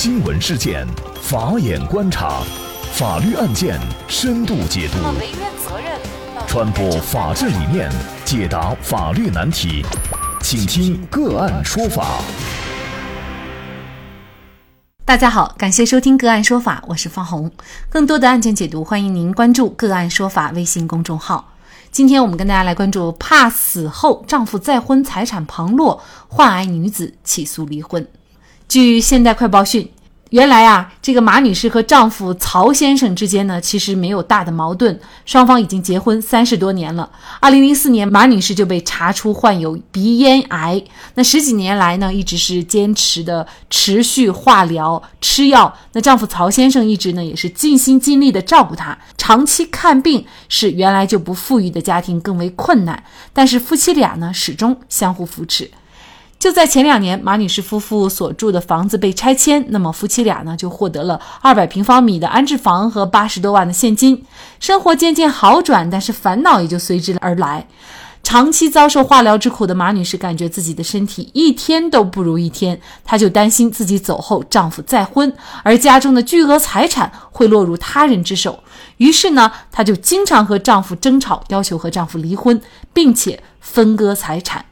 新闻事件，法眼观察，法律案件深度解读，传播法治理念，解答法律难题，请听个案说法。大家好，感谢收听个案说法，我是方红。更多的案件解读，欢迎您关注个案说法微信公众号。今天我们跟大家来关注：怕死后丈夫再婚，财产旁落，患癌女子起诉离婚。据现代快报讯，原来啊，这个马女士和丈夫曹先生之间呢，其实没有大的矛盾，双方已经结婚三十多年了。二零零四年，马女士就被查出患有鼻咽癌，那十几年来呢，一直是坚持的持续化疗吃药。那丈夫曹先生一直呢，也是尽心尽力的照顾她，长期看病使原来就不富裕的家庭更为困难，但是夫妻俩呢，始终相互扶持。就在前两年，马女士夫妇所住的房子被拆迁，那么夫妻俩呢就获得了二百平方米的安置房和八十多万的现金，生活渐渐好转，但是烦恼也就随之而来。长期遭受化疗之苦的马女士感觉自己的身体一天都不如一天，她就担心自己走后丈夫再婚，而家中的巨额财产会落入他人之手，于是呢，她就经常和丈夫争吵，要求和丈夫离婚，并且分割财产。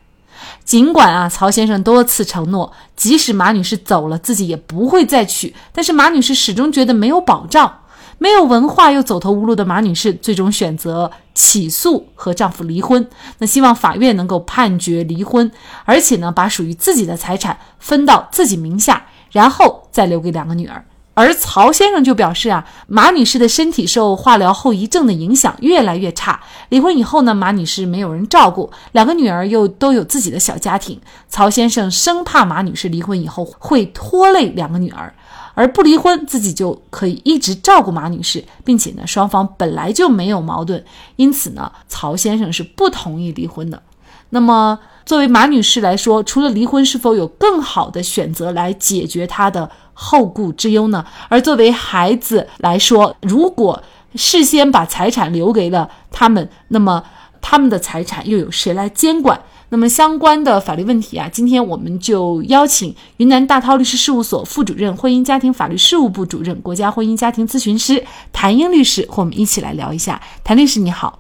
尽管啊，曹先生多次承诺，即使马女士走了，自己也不会再娶。但是马女士始终觉得没有保障，没有文化又走投无路的马女士，最终选择起诉和丈夫离婚。那希望法院能够判决离婚，而且呢，把属于自己的财产分到自己名下，然后再留给两个女儿。而曹先生就表示啊，马女士的身体受化疗后遗症的影响越来越差。离婚以后呢，马女士没有人照顾，两个女儿又都有自己的小家庭。曹先生生怕马女士离婚以后会拖累两个女儿，而不离婚自己就可以一直照顾马女士，并且呢，双方本来就没有矛盾，因此呢，曹先生是不同意离婚的。那么，作为马女士来说，除了离婚，是否有更好的选择来解决她的后顾之忧呢？而作为孩子来说，如果事先把财产留给了他们，那么他们的财产又有谁来监管？那么相关的法律问题啊，今天我们就邀请云南大韬律师事务所副主任、婚姻家庭法律事务部主任、国家婚姻家庭咨询师谭英律师和我们一起来聊一下。谭律师你好，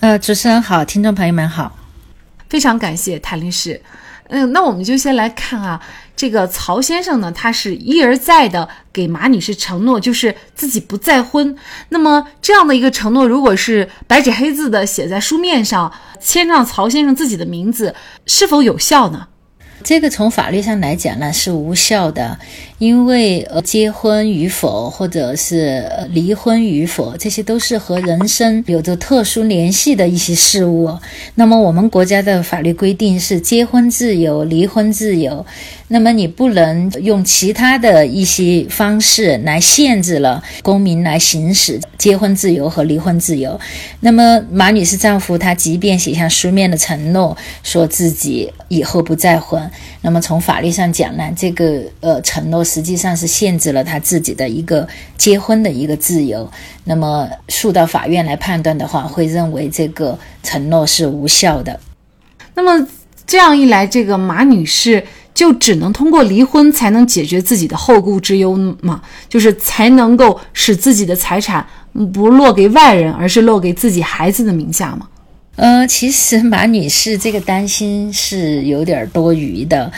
呃，主持人好，听众朋友们好。非常感谢谭律师，嗯，那我们就先来看啊，这个曹先生呢，他是一而再的给马女士承诺，就是自己不再婚。那么这样的一个承诺，如果是白纸黑字的写在书面上，签上曹先生自己的名字，是否有效呢？这个从法律上来讲呢是无效的，因为呃结婚与否或者是离婚与否，这些都是和人生有着特殊联系的一些事物。那么我们国家的法律规定是结婚自由，离婚自由。那么你不能用其他的一些方式来限制了公民来行使结婚自由和离婚自由。那么马女士丈夫他即便写下书面的承诺，说自己以后不再婚。那么从法律上讲呢，这个呃承诺实际上是限制了他自己的一个结婚的一个自由。那么诉到法院来判断的话，会认为这个承诺是无效的。那么这样一来，这个马女士就只能通过离婚才能解决自己的后顾之忧吗？就是才能够使自己的财产不落给外人，而是落给自己孩子的名下吗？呃，其实马女士这个担心是有点多余的。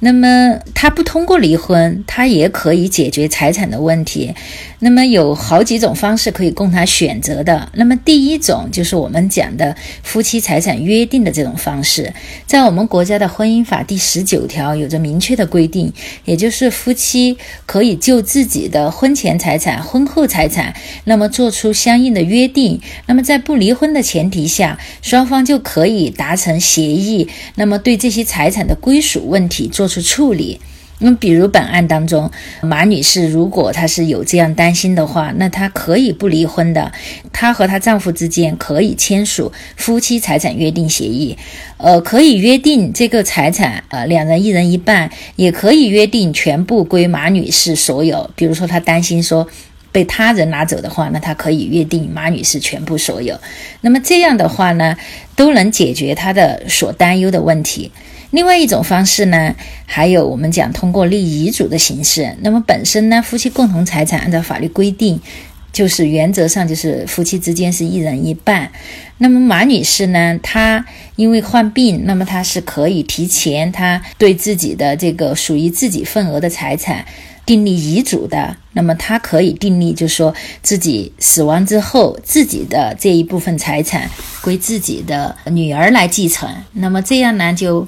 那么她不通过离婚，她也可以解决财产的问题。那么有好几种方式可以供她选择的。那么第一种就是我们讲的夫妻财产约定的这种方式，在我们国家的婚姻法第十九条有着明确的规定，也就是夫妻可以就自己的婚前财产、婚后财产，那么做出相应的约定。那么在不离婚的前提下，双方就可以达成协议，那么对这些财产的归属问题做出处理。那么，比如本案当中，马女士如果她是有这样担心的话，那她可以不离婚的，她和她丈夫之间可以签署夫妻财产约定协议，呃，可以约定这个财产，呃，两人一人一半，也可以约定全部归马女士所有。比如说，她担心说被他人拿走的话，那他可以约定马女士全部所有。那么这样的话呢，都能解决他的所担忧的问题。另外一种方式呢，还有我们讲通过立遗嘱的形式。那么本身呢，夫妻共同财产按照法律规定，就是原则上就是夫妻之间是一人一半。那么马女士呢，她因为患病，那么她是可以提前，她对自己的这个属于自己份额的财产。订立遗嘱的，那么她可以订立，就是说自己死亡之后，自己的这一部分财产归自己的女儿来继承。那么这样呢，就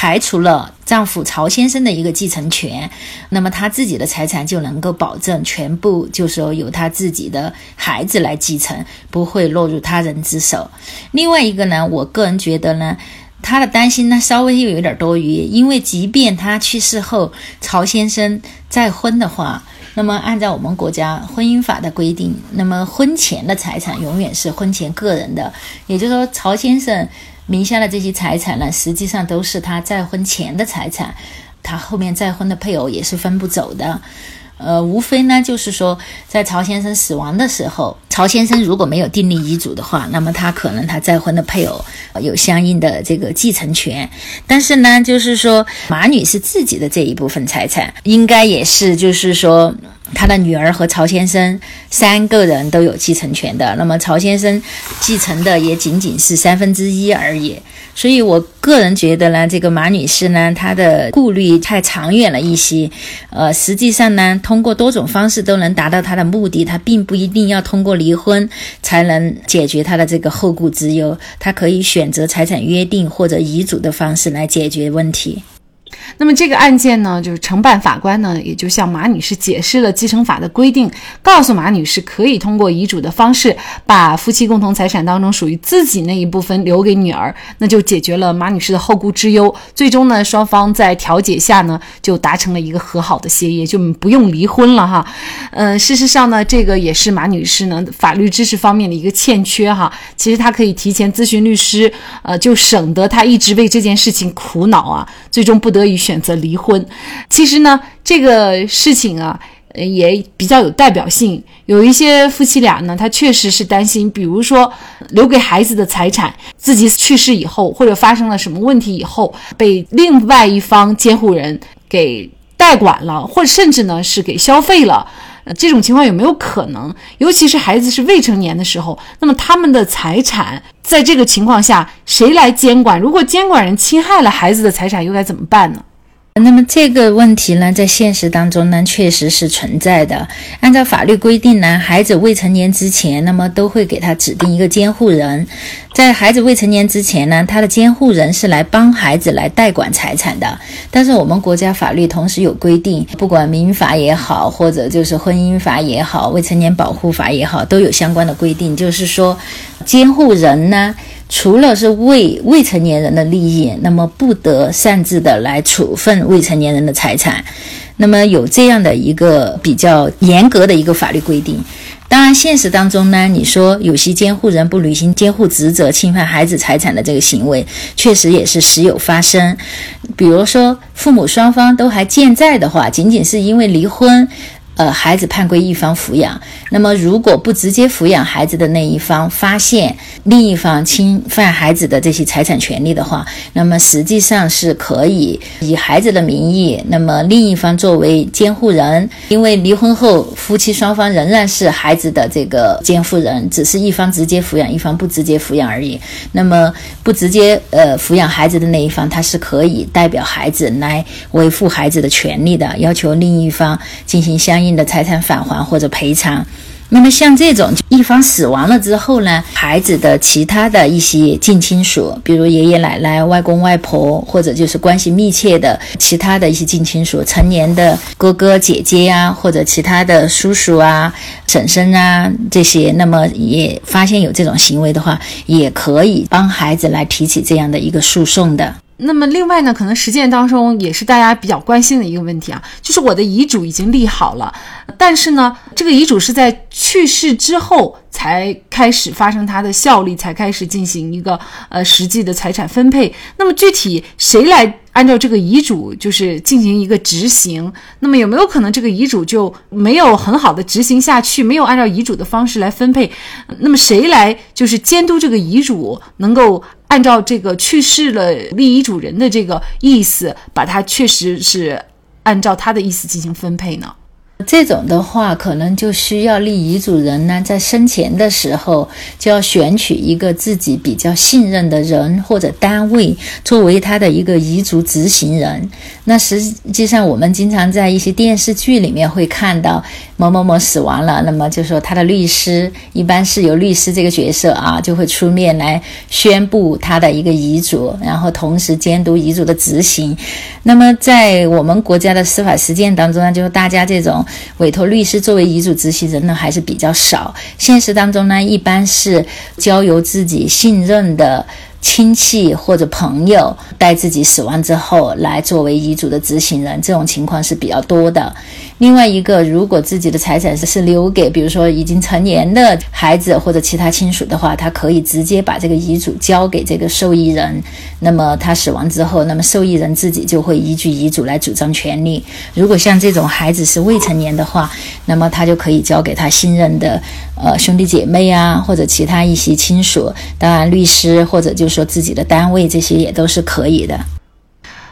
排除了丈夫曹先生的一个继承权。那么他自己的财产就能够保证全部，就是说由他自己的孩子来继承，不会落入他人之手。另外一个呢，我个人觉得呢。他的担心呢，稍微又有点多余，因为即便他去世后，曹先生再婚的话，那么按照我们国家婚姻法的规定，那么婚前的财产永远是婚前个人的，也就是说，曹先生名下的这些财产呢，实际上都是他再婚前的财产，他后面再婚的配偶也是分不走的。呃，无非呢，就是说，在曹先生死亡的时候，曹先生如果没有订立遗嘱的话，那么他可能他再婚的配偶有相应的这个继承权。但是呢，就是说马女士自己的这一部分财产，应该也是就是说。他的女儿和曹先生三个人都有继承权的，那么曹先生继承的也仅仅是三分之一而已。所以我个人觉得呢，这个马女士呢，她的顾虑太长远了一些。呃，实际上呢，通过多种方式都能达到她的目的，她并不一定要通过离婚才能解决她的这个后顾之忧，她可以选择财产约定或者遗嘱的方式来解决问题。那么这个案件呢，就是承办法官呢，也就向马女士解释了继承法的规定，告诉马女士可以通过遗嘱的方式，把夫妻共同财产当中属于自己那一部分留给女儿，那就解决了马女士的后顾之忧。最终呢，双方在调解下呢，就达成了一个和好的协议，就不用离婚了哈。呃，事实上呢，这个也是马女士呢法律知识方面的一个欠缺哈。其实她可以提前咨询律师，呃，就省得她一直为这件事情苦恼啊，最终不得可以。选择离婚，其实呢，这个事情啊，也比较有代表性。有一些夫妻俩呢，他确实是担心，比如说留给孩子的财产，自己去世以后，或者发生了什么问题以后，被另外一方监护人给代管了，或者甚至呢是给消费了。这种情况有没有可能？尤其是孩子是未成年的时候，那么他们的财产在这个情况下谁来监管？如果监管人侵害了孩子的财产，又该怎么办呢？那么这个问题呢，在现实当中呢，确实是存在的。按照法律规定呢，孩子未成年之前，那么都会给他指定一个监护人。在孩子未成年之前呢，他的监护人是来帮孩子来代管财产的。但是我们国家法律同时有规定，不管民法也好，或者就是婚姻法也好，未成年保护法也好，都有相关的规定，就是说，监护人呢。除了是未未成年人的利益，那么不得擅自的来处分未成年人的财产。那么有这样的一个比较严格的一个法律规定。当然，现实当中呢，你说有些监护人不履行监护职责，侵犯孩子财产的这个行为，确实也是时有发生。比如说，父母双方都还健在的话，仅仅是因为离婚。呃，孩子判归一方抚养。那么，如果不直接抚养孩子的那一方发现另一方侵犯孩子的这些财产权利的话，那么实际上是可以以孩子的名义，那么另一方作为监护人。因为离婚后夫妻双方仍然是孩子的这个监护人，只是一方直接抚养，一方不直接抚养而已。那么不直接呃抚养孩子的那一方，他是可以代表孩子来维护孩子的权利的，要求另一方进行相应。的财产返还或者赔偿，那么像这种一方死亡了之后呢，孩子的其他的一些近亲属，比如爷爷奶奶、外公外婆，或者就是关系密切的其他的一些近亲属，成年的哥哥姐姐呀，或者其他的叔叔啊、婶婶啊这些，那么也发现有这种行为的话，也可以帮孩子来提起这样的一个诉讼的。那么另外呢，可能实践当中也是大家比较关心的一个问题啊，就是我的遗嘱已经立好了，但是呢，这个遗嘱是在去世之后才开始发生它的效力，才开始进行一个呃实际的财产分配。那么具体谁来按照这个遗嘱就是进行一个执行？那么有没有可能这个遗嘱就没有很好的执行下去，没有按照遗嘱的方式来分配？那么谁来就是监督这个遗嘱能够？按照这个去世了立遗嘱人的这个意思，把它确实是按照他的意思进行分配呢？这种的话，可能就需要立遗嘱人呢，在生前的时候就要选取一个自己比较信任的人或者单位，作为他的一个遗嘱执行人。那实际上，我们经常在一些电视剧里面会看到某某某死亡了，那么就说他的律师，一般是由律师这个角色啊，就会出面来宣布他的一个遗嘱，然后同时监督遗嘱的执行。那么在我们国家的司法实践当中呢，就是大家这种。委托律师作为遗嘱执行人呢，还是比较少。现实当中呢，一般是交由自己信任的。亲戚或者朋友带自己死亡之后来作为遗嘱的执行人，这种情况是比较多的。另外一个，如果自己的财产是留给，比如说已经成年的孩子或者其他亲属的话，他可以直接把这个遗嘱交给这个受益人。那么他死亡之后，那么受益人自己就会依据遗嘱来主张权利。如果像这种孩子是未成年的话，那么他就可以交给他信任的呃兄弟姐妹啊，或者其他一些亲属，当然律师或者就是。说自己的单位，这些也都是可以的。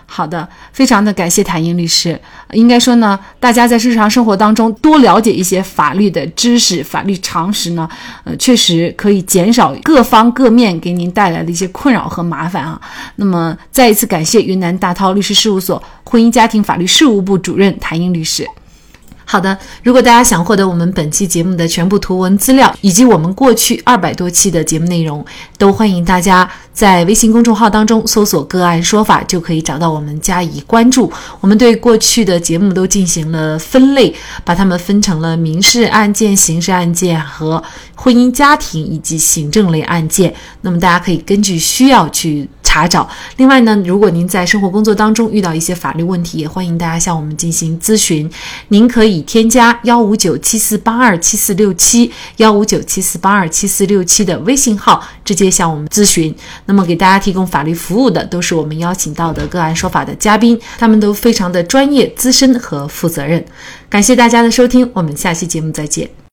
好的，非常的感谢谭英律师。应该说呢，大家在日常生活当中多了解一些法律的知识、法律常识呢，呃，确实可以减少各方各面给您带来的一些困扰和麻烦啊。那么，再一次感谢云南大韬律师事务所婚姻家庭法律事务部主任谭英律师。好的，如果大家想获得我们本期节目的全部图文资料，以及我们过去二百多期的节目内容，都欢迎大家在微信公众号当中搜索“个案说法”，就可以找到我们加以关注。我们对过去的节目都进行了分类，把它们分成了民事案件、刑事案件和婚姻家庭以及行政类案件。那么大家可以根据需要去。查找。另外呢，如果您在生活工作当中遇到一些法律问题，也欢迎大家向我们进行咨询。您可以添加幺五九七四八二七四六七幺五九七四八二七四六七的微信号，直接向我们咨询。那么给大家提供法律服务的都是我们邀请到的个案说法的嘉宾，他们都非常的专业、资深和负责任。感谢大家的收听，我们下期节目再见。